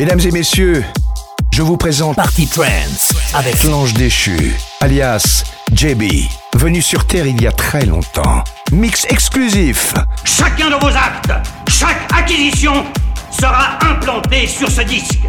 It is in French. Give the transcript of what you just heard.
Mesdames et messieurs, je vous présente Party Trance avec l'ange déchu, alias JB, venu sur Terre il y a très longtemps. Mix exclusif. Chacun de vos actes, chaque acquisition sera implanté sur ce disque.